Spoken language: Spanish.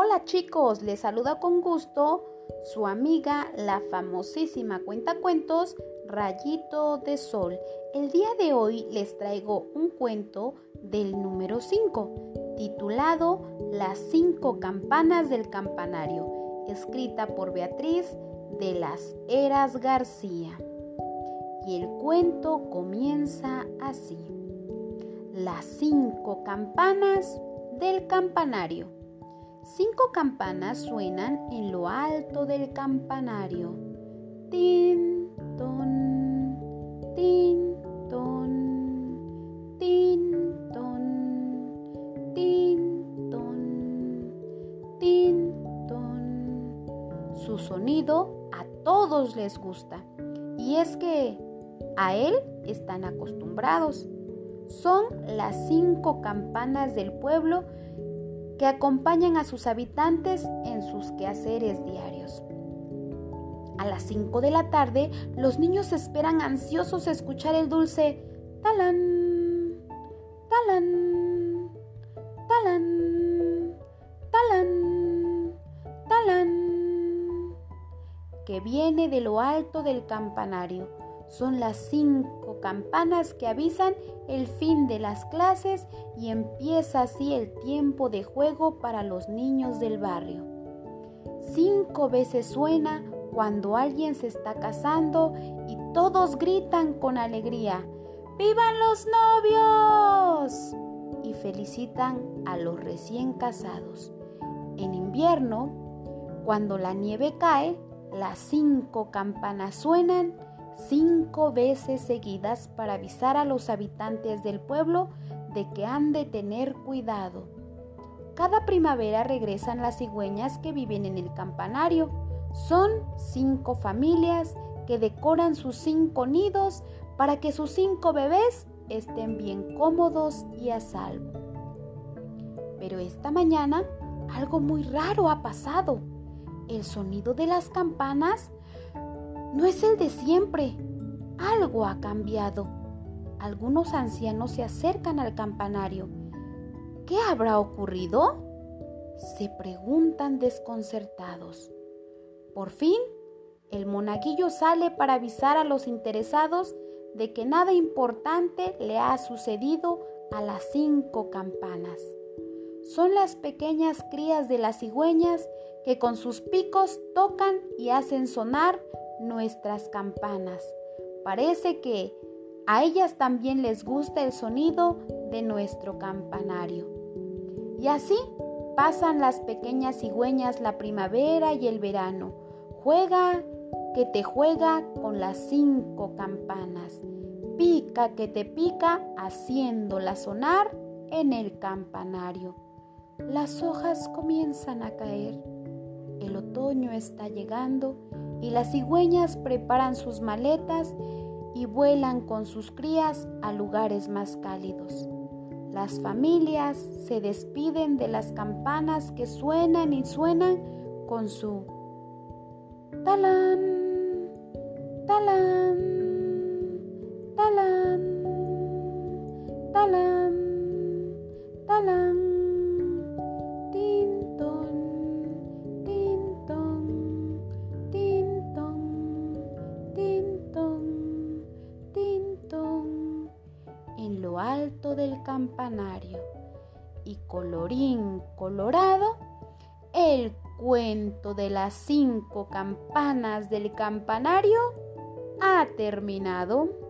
Hola chicos, les saluda con gusto su amiga, la famosísima cuentacuentos Rayito de Sol. El día de hoy les traigo un cuento del número 5, titulado Las cinco campanas del campanario, escrita por Beatriz de las Eras García. Y el cuento comienza así. Las cinco campanas del campanario. Cinco campanas suenan en lo alto del campanario. Tin, ton, tin, ton, tin, ton, tin, ton, tin, ton. Su sonido a todos les gusta y es que a él están acostumbrados. Son las cinco campanas del pueblo que acompañan a sus habitantes en sus quehaceres diarios. A las 5 de la tarde, los niños esperan ansiosos escuchar el dulce talán, talán, talán, talán, talán, que viene de lo alto del campanario son las cinco campanas que avisan el fin de las clases y empieza así el tiempo de juego para los niños del barrio. Cinco veces suena cuando alguien se está casando y todos gritan con alegría, ¡Vivan los novios! y felicitan a los recién casados. En invierno, cuando la nieve cae, las cinco campanas suenan cinco veces seguidas para avisar a los habitantes del pueblo de que han de tener cuidado. Cada primavera regresan las cigüeñas que viven en el campanario. Son cinco familias que decoran sus cinco nidos para que sus cinco bebés estén bien cómodos y a salvo. Pero esta mañana algo muy raro ha pasado. El sonido de las campanas no es el de siempre. Algo ha cambiado. Algunos ancianos se acercan al campanario. ¿Qué habrá ocurrido? Se preguntan desconcertados. Por fin, el monaguillo sale para avisar a los interesados de que nada importante le ha sucedido a las cinco campanas. Son las pequeñas crías de las cigüeñas que con sus picos tocan y hacen sonar nuestras campanas. Parece que a ellas también les gusta el sonido de nuestro campanario. Y así pasan las pequeñas cigüeñas la primavera y el verano. Juega que te juega con las cinco campanas. Pica que te pica haciéndola sonar en el campanario. Las hojas comienzan a caer. El otoño está llegando y las cigüeñas preparan sus maletas y vuelan con sus crías a lugares más cálidos. Las familias se despiden de las campanas que suenan y suenan con su talán, talán, talán, talán, talán. Campanario. Y colorín colorado, el cuento de las cinco campanas del campanario ha terminado.